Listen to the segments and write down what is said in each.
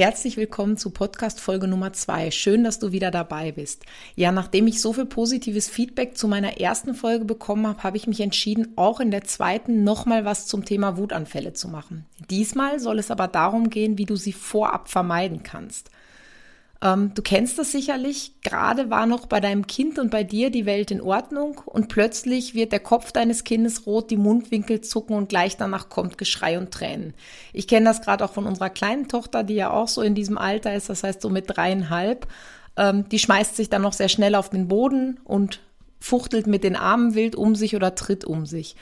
Herzlich willkommen zu Podcast Folge Nummer zwei. Schön, dass du wieder dabei bist. Ja, nachdem ich so viel positives Feedback zu meiner ersten Folge bekommen habe, habe ich mich entschieden, auch in der zweiten nochmal was zum Thema Wutanfälle zu machen. Diesmal soll es aber darum gehen, wie du sie vorab vermeiden kannst. Ähm, du kennst das sicherlich. Gerade war noch bei deinem Kind und bei dir die Welt in Ordnung und plötzlich wird der Kopf deines Kindes rot, die Mundwinkel zucken und gleich danach kommt Geschrei und Tränen. Ich kenne das gerade auch von unserer kleinen Tochter, die ja auch so in diesem Alter ist, das heißt so mit dreieinhalb. Ähm, die schmeißt sich dann noch sehr schnell auf den Boden und fuchtelt mit den Armen wild um sich oder tritt um sich.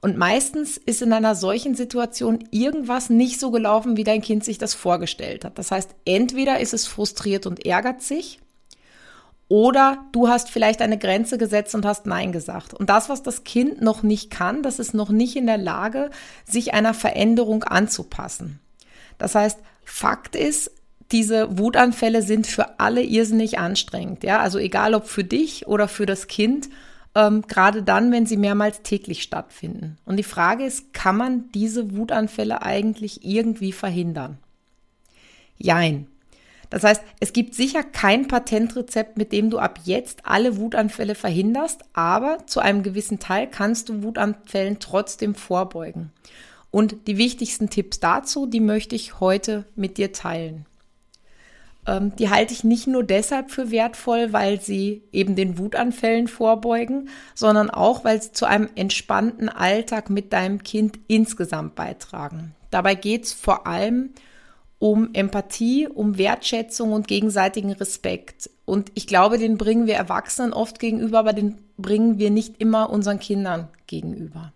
Und meistens ist in einer solchen Situation irgendwas nicht so gelaufen, wie dein Kind sich das vorgestellt hat. Das heißt, entweder ist es frustriert und ärgert sich, oder du hast vielleicht eine Grenze gesetzt und hast Nein gesagt. Und das, was das Kind noch nicht kann, das ist noch nicht in der Lage, sich einer Veränderung anzupassen. Das heißt, Fakt ist, diese Wutanfälle sind für alle irrsinnig anstrengend. Ja, also egal ob für dich oder für das Kind ähm, gerade dann, wenn sie mehrmals täglich stattfinden. Und die Frage ist, kann man diese Wutanfälle eigentlich irgendwie verhindern? Jein. Das heißt, es gibt sicher kein Patentrezept, mit dem du ab jetzt alle Wutanfälle verhinderst, aber zu einem gewissen Teil kannst du Wutanfällen trotzdem vorbeugen. Und die wichtigsten Tipps dazu, die möchte ich heute mit dir teilen. Ähm, die halte ich nicht nur deshalb für wertvoll, weil sie eben den Wutanfällen vorbeugen, sondern auch, weil sie zu einem entspannten Alltag mit deinem Kind insgesamt beitragen. Dabei geht es vor allem um Empathie, um Wertschätzung und gegenseitigen Respekt. Und ich glaube, den bringen wir Erwachsenen oft gegenüber, aber den bringen wir nicht immer unseren Kindern gegenüber.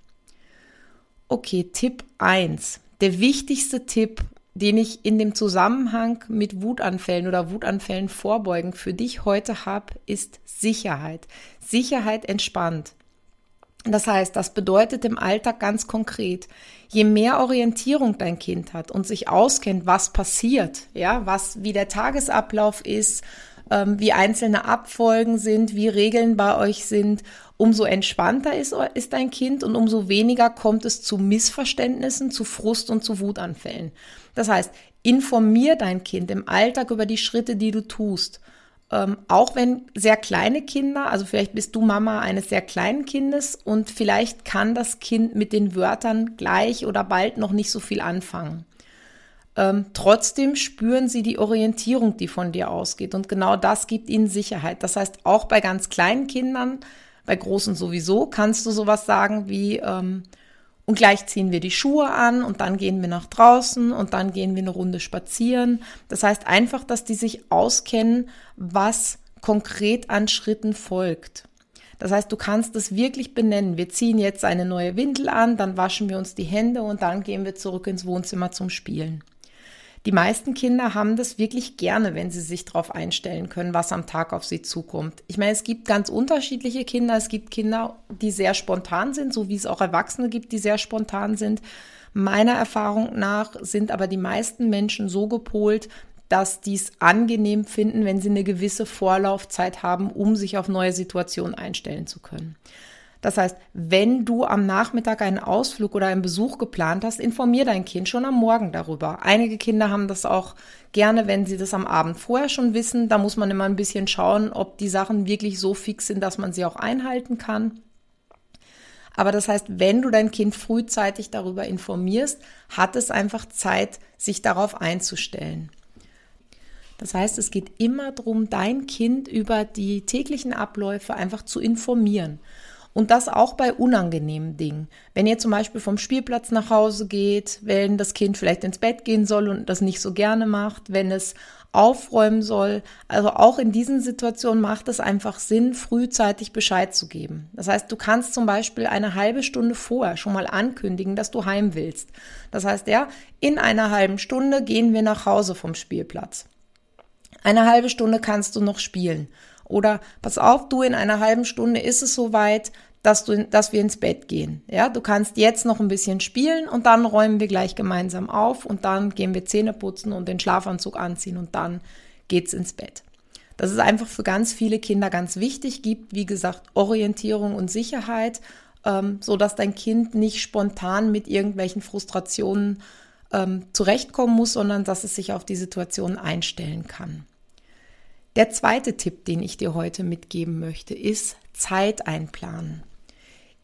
Okay, Tipp 1. Der wichtigste Tipp den ich in dem Zusammenhang mit Wutanfällen oder Wutanfällen vorbeugen für dich heute habe, ist Sicherheit. Sicherheit entspannt. Das heißt, das bedeutet im Alltag ganz konkret, je mehr Orientierung dein Kind hat und sich auskennt, was passiert, ja, was, wie der Tagesablauf ist, ähm, wie einzelne Abfolgen sind, wie Regeln bei euch sind, umso entspannter ist, ist dein Kind und umso weniger kommt es zu Missverständnissen, zu Frust und zu Wutanfällen. Das heißt, informier dein Kind im Alltag über die Schritte, die du tust. Ähm, auch wenn sehr kleine Kinder, also vielleicht bist du Mama eines sehr kleinen Kindes und vielleicht kann das Kind mit den Wörtern gleich oder bald noch nicht so viel anfangen. Ähm, trotzdem spüren sie die Orientierung, die von dir ausgeht. Und genau das gibt ihnen Sicherheit. Das heißt, auch bei ganz kleinen Kindern, bei großen sowieso, kannst du sowas sagen wie, ähm, und gleich ziehen wir die Schuhe an und dann gehen wir nach draußen und dann gehen wir eine Runde spazieren. Das heißt einfach, dass die sich auskennen, was konkret an Schritten folgt. Das heißt, du kannst es wirklich benennen. Wir ziehen jetzt eine neue Windel an, dann waschen wir uns die Hände und dann gehen wir zurück ins Wohnzimmer zum Spielen. Die meisten Kinder haben das wirklich gerne, wenn sie sich darauf einstellen können, was am Tag auf sie zukommt. Ich meine, es gibt ganz unterschiedliche Kinder. Es gibt Kinder, die sehr spontan sind, so wie es auch Erwachsene gibt, die sehr spontan sind. Meiner Erfahrung nach sind aber die meisten Menschen so gepolt, dass dies angenehm finden, wenn sie eine gewisse Vorlaufzeit haben, um sich auf neue Situationen einstellen zu können. Das heißt, wenn du am Nachmittag einen Ausflug oder einen Besuch geplant hast, informier dein Kind schon am Morgen darüber. Einige Kinder haben das auch gerne, wenn sie das am Abend vorher schon wissen. Da muss man immer ein bisschen schauen, ob die Sachen wirklich so fix sind, dass man sie auch einhalten kann. Aber das heißt, wenn du dein Kind frühzeitig darüber informierst, hat es einfach Zeit, sich darauf einzustellen. Das heißt, es geht immer darum, dein Kind über die täglichen Abläufe einfach zu informieren. Und das auch bei unangenehmen Dingen. Wenn ihr zum Beispiel vom Spielplatz nach Hause geht, wenn das Kind vielleicht ins Bett gehen soll und das nicht so gerne macht, wenn es aufräumen soll. Also auch in diesen Situationen macht es einfach Sinn, frühzeitig Bescheid zu geben. Das heißt, du kannst zum Beispiel eine halbe Stunde vorher schon mal ankündigen, dass du heim willst. Das heißt, ja, in einer halben Stunde gehen wir nach Hause vom Spielplatz. Eine halbe Stunde kannst du noch spielen. Oder pass auf, du in einer halben Stunde ist es soweit, dass du, dass wir ins Bett gehen. Ja, du kannst jetzt noch ein bisschen spielen und dann räumen wir gleich gemeinsam auf und dann gehen wir Zähne putzen und den Schlafanzug anziehen und dann geht's ins Bett. Das ist einfach für ganz viele Kinder ganz wichtig, gibt, wie gesagt, Orientierung und Sicherheit, ähm, so dass dein Kind nicht spontan mit irgendwelchen Frustrationen ähm, zurechtkommen muss, sondern dass es sich auf die Situation einstellen kann. Der zweite Tipp, den ich dir heute mitgeben möchte, ist Zeit einplanen.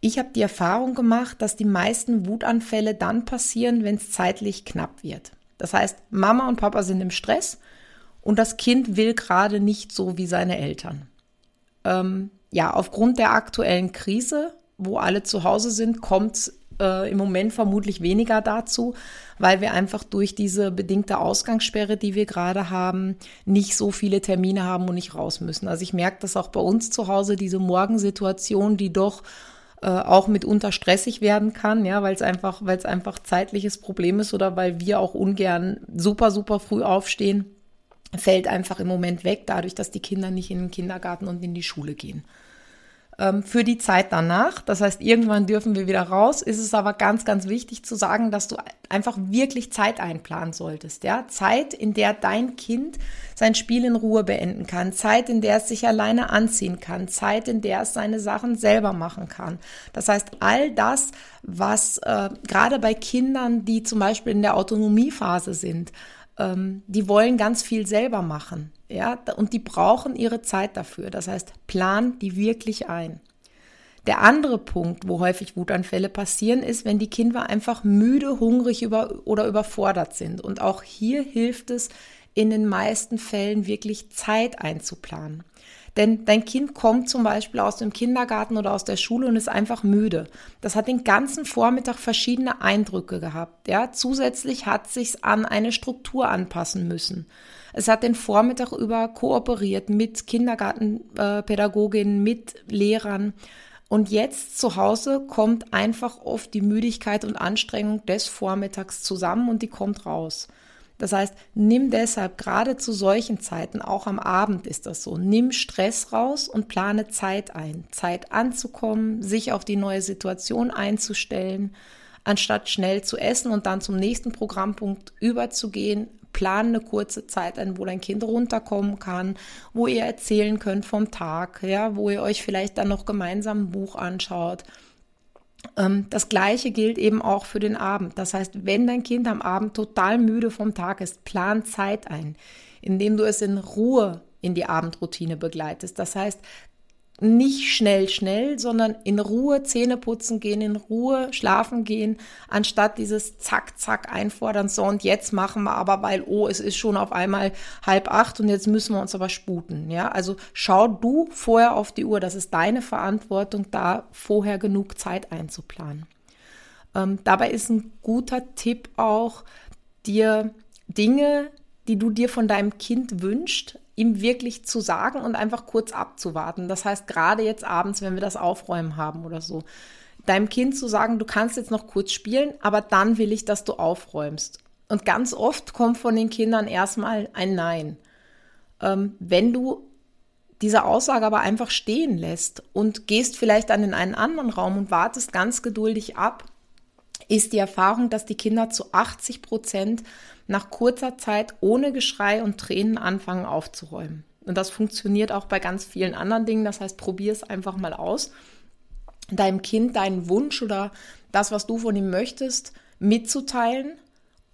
Ich habe die Erfahrung gemacht, dass die meisten Wutanfälle dann passieren, wenn es zeitlich knapp wird. Das heißt, Mama und Papa sind im Stress und das Kind will gerade nicht so wie seine Eltern. Ähm, ja, aufgrund der aktuellen Krise, wo alle zu Hause sind, kommt äh, im Moment vermutlich weniger dazu, weil wir einfach durch diese bedingte Ausgangssperre, die wir gerade haben, nicht so viele Termine haben und nicht raus müssen. Also ich merke das auch bei uns zu Hause, diese Morgensituation, die doch äh, auch mitunter stressig werden kann, ja, weil es einfach, weil es einfach zeitliches Problem ist oder weil wir auch ungern super, super früh aufstehen, fällt einfach im Moment weg, dadurch, dass die Kinder nicht in den Kindergarten und in die Schule gehen für die Zeit danach. Das heißt, irgendwann dürfen wir wieder raus. Ist es aber ganz, ganz wichtig zu sagen, dass du einfach wirklich Zeit einplanen solltest. Ja, Zeit, in der dein Kind sein Spiel in Ruhe beenden kann, Zeit, in der es sich alleine anziehen kann, Zeit, in der es seine Sachen selber machen kann. Das heißt, all das, was äh, gerade bei Kindern, die zum Beispiel in der Autonomiephase sind, ähm, die wollen ganz viel selber machen. Ja, und die brauchen ihre Zeit dafür. Das heißt, plan die wirklich ein. Der andere Punkt, wo häufig Wutanfälle passieren, ist, wenn die Kinder einfach müde, hungrig über, oder überfordert sind. Und auch hier hilft es in den meisten Fällen wirklich Zeit einzuplanen. Denn dein Kind kommt zum Beispiel aus dem Kindergarten oder aus der Schule und ist einfach müde. Das hat den ganzen Vormittag verschiedene Eindrücke gehabt. Ja, zusätzlich hat sich's an eine Struktur anpassen müssen. Es hat den Vormittag über kooperiert mit Kindergartenpädagoginnen, mit Lehrern. Und jetzt zu Hause kommt einfach oft die Müdigkeit und Anstrengung des Vormittags zusammen und die kommt raus. Das heißt, nimm deshalb gerade zu solchen Zeiten, auch am Abend ist das so, nimm Stress raus und plane Zeit ein. Zeit anzukommen, sich auf die neue Situation einzustellen, anstatt schnell zu essen und dann zum nächsten Programmpunkt überzugehen, plan eine kurze Zeit ein, wo dein Kind runterkommen kann, wo ihr erzählen könnt vom Tag, ja, wo ihr euch vielleicht dann noch gemeinsam ein Buch anschaut das gleiche gilt eben auch für den Abend. Das heißt, wenn dein Kind am Abend total müde vom Tag ist, plan Zeit ein, indem du es in Ruhe in die Abendroutine begleitest. Das heißt, nicht schnell, schnell, sondern in Ruhe Zähne putzen gehen, in Ruhe schlafen gehen, anstatt dieses Zack, Zack einfordern, so und jetzt machen wir aber, weil, oh, es ist schon auf einmal halb acht und jetzt müssen wir uns aber sputen, ja. Also schau du vorher auf die Uhr, das ist deine Verantwortung, da vorher genug Zeit einzuplanen. Ähm, dabei ist ein guter Tipp auch, dir Dinge, die du dir von deinem Kind wünschst, ihm wirklich zu sagen und einfach kurz abzuwarten. Das heißt, gerade jetzt abends, wenn wir das Aufräumen haben oder so, deinem Kind zu sagen, du kannst jetzt noch kurz spielen, aber dann will ich, dass du aufräumst. Und ganz oft kommt von den Kindern erstmal ein Nein. Ähm, wenn du diese Aussage aber einfach stehen lässt und gehst vielleicht dann in einen anderen Raum und wartest ganz geduldig ab, ist die Erfahrung, dass die Kinder zu 80 Prozent nach kurzer Zeit ohne Geschrei und Tränen anfangen aufzuräumen. Und das funktioniert auch bei ganz vielen anderen Dingen. Das heißt, probier es einfach mal aus. Deinem Kind deinen Wunsch oder das, was du von ihm möchtest, mitzuteilen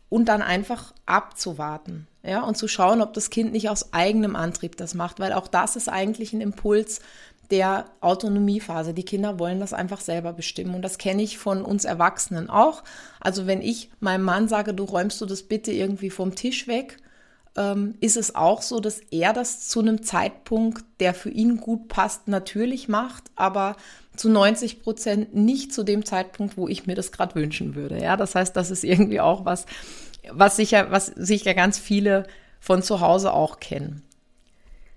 und dann einfach abzuwarten. Ja, und zu schauen, ob das Kind nicht aus eigenem Antrieb das macht, weil auch das ist eigentlich ein Impuls, der Autonomiephase. Die Kinder wollen das einfach selber bestimmen. Und das kenne ich von uns Erwachsenen auch. Also wenn ich meinem Mann sage, du räumst du das bitte irgendwie vom Tisch weg, ähm, ist es auch so, dass er das zu einem Zeitpunkt, der für ihn gut passt, natürlich macht, aber zu 90 Prozent nicht zu dem Zeitpunkt, wo ich mir das gerade wünschen würde. Ja, das heißt, das ist irgendwie auch was, was sicher, was sicher ganz viele von zu Hause auch kennen.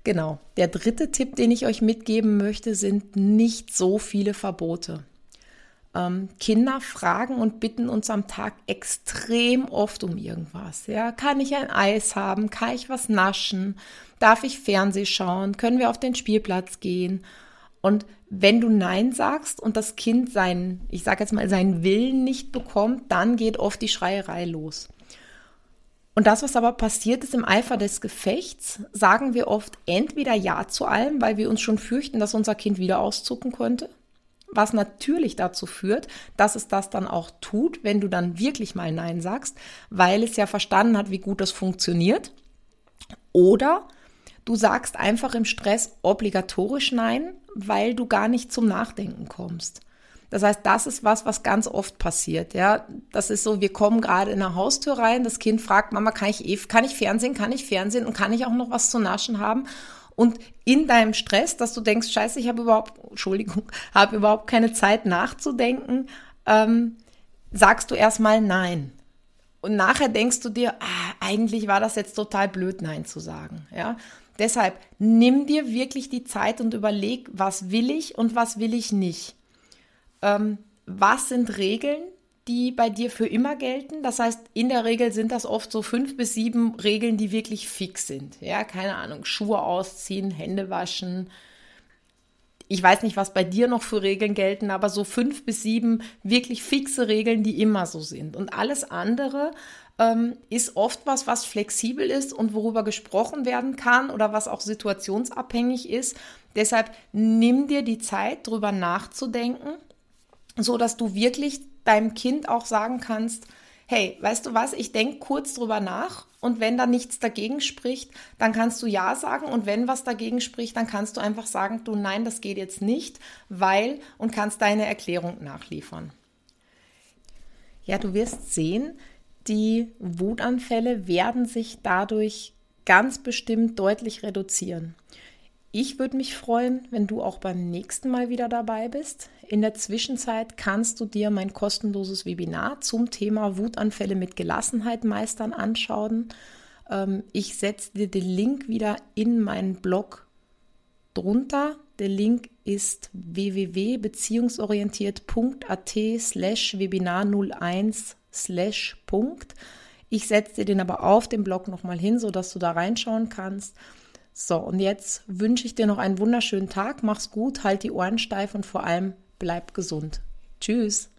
Genau. Der dritte Tipp, den ich euch mitgeben möchte, sind nicht so viele Verbote. Ähm, Kinder fragen und bitten uns am Tag extrem oft um irgendwas. Ja, kann ich ein Eis haben? Kann ich was naschen? Darf ich Fernseh schauen? Können wir auf den Spielplatz gehen? Und wenn du Nein sagst und das Kind seinen, ich sage jetzt mal, seinen Willen nicht bekommt, dann geht oft die Schreierei los. Und das, was aber passiert ist im Eifer des Gefechts, sagen wir oft entweder Ja zu allem, weil wir uns schon fürchten, dass unser Kind wieder auszucken könnte, was natürlich dazu führt, dass es das dann auch tut, wenn du dann wirklich mal Nein sagst, weil es ja verstanden hat, wie gut das funktioniert. Oder du sagst einfach im Stress obligatorisch Nein, weil du gar nicht zum Nachdenken kommst. Das heißt, das ist was, was ganz oft passiert. Ja, das ist so, wir kommen gerade in eine Haustür rein, das Kind fragt, Mama, kann ich, eh, kann ich Fernsehen, kann ich Fernsehen und kann ich auch noch was zu naschen haben? Und in deinem Stress, dass du denkst, scheiße, ich habe überhaupt, Entschuldigung, habe überhaupt keine Zeit nachzudenken, ähm, sagst du erstmal nein. Und nachher denkst du dir, ah, eigentlich war das jetzt total blöd, nein zu sagen. Ja, deshalb nimm dir wirklich die Zeit und überleg, was will ich und was will ich nicht. Ähm, was sind Regeln, die bei dir für immer gelten. Das heißt, in der Regel sind das oft so fünf bis sieben Regeln, die wirklich fix sind. Ja, keine Ahnung, Schuhe ausziehen, Hände waschen. Ich weiß nicht, was bei dir noch für Regeln gelten, aber so fünf bis sieben wirklich fixe Regeln, die immer so sind. Und alles andere ähm, ist oft was, was flexibel ist und worüber gesprochen werden kann oder was auch situationsabhängig ist. Deshalb nimm dir die Zeit, drüber nachzudenken, so dass du wirklich deinem Kind auch sagen kannst, hey, weißt du was, ich denke kurz drüber nach und wenn da nichts dagegen spricht, dann kannst du ja sagen und wenn was dagegen spricht, dann kannst du einfach sagen, du nein, das geht jetzt nicht, weil und kannst deine Erklärung nachliefern. Ja, du wirst sehen, die Wutanfälle werden sich dadurch ganz bestimmt deutlich reduzieren. Ich würde mich freuen, wenn du auch beim nächsten Mal wieder dabei bist. In der Zwischenzeit kannst du dir mein kostenloses Webinar zum Thema Wutanfälle mit Gelassenheit meistern anschauen. Ähm, ich setze dir den Link wieder in meinen Blog drunter. Der Link ist www.beziehungsorientiert.at slash Webinar 01 slash Punkt. Ich setze dir den aber auf dem Blog nochmal hin, sodass du da reinschauen kannst. So, und jetzt wünsche ich dir noch einen wunderschönen Tag. Mach's gut, halt die Ohren steif und vor allem bleib gesund. Tschüss.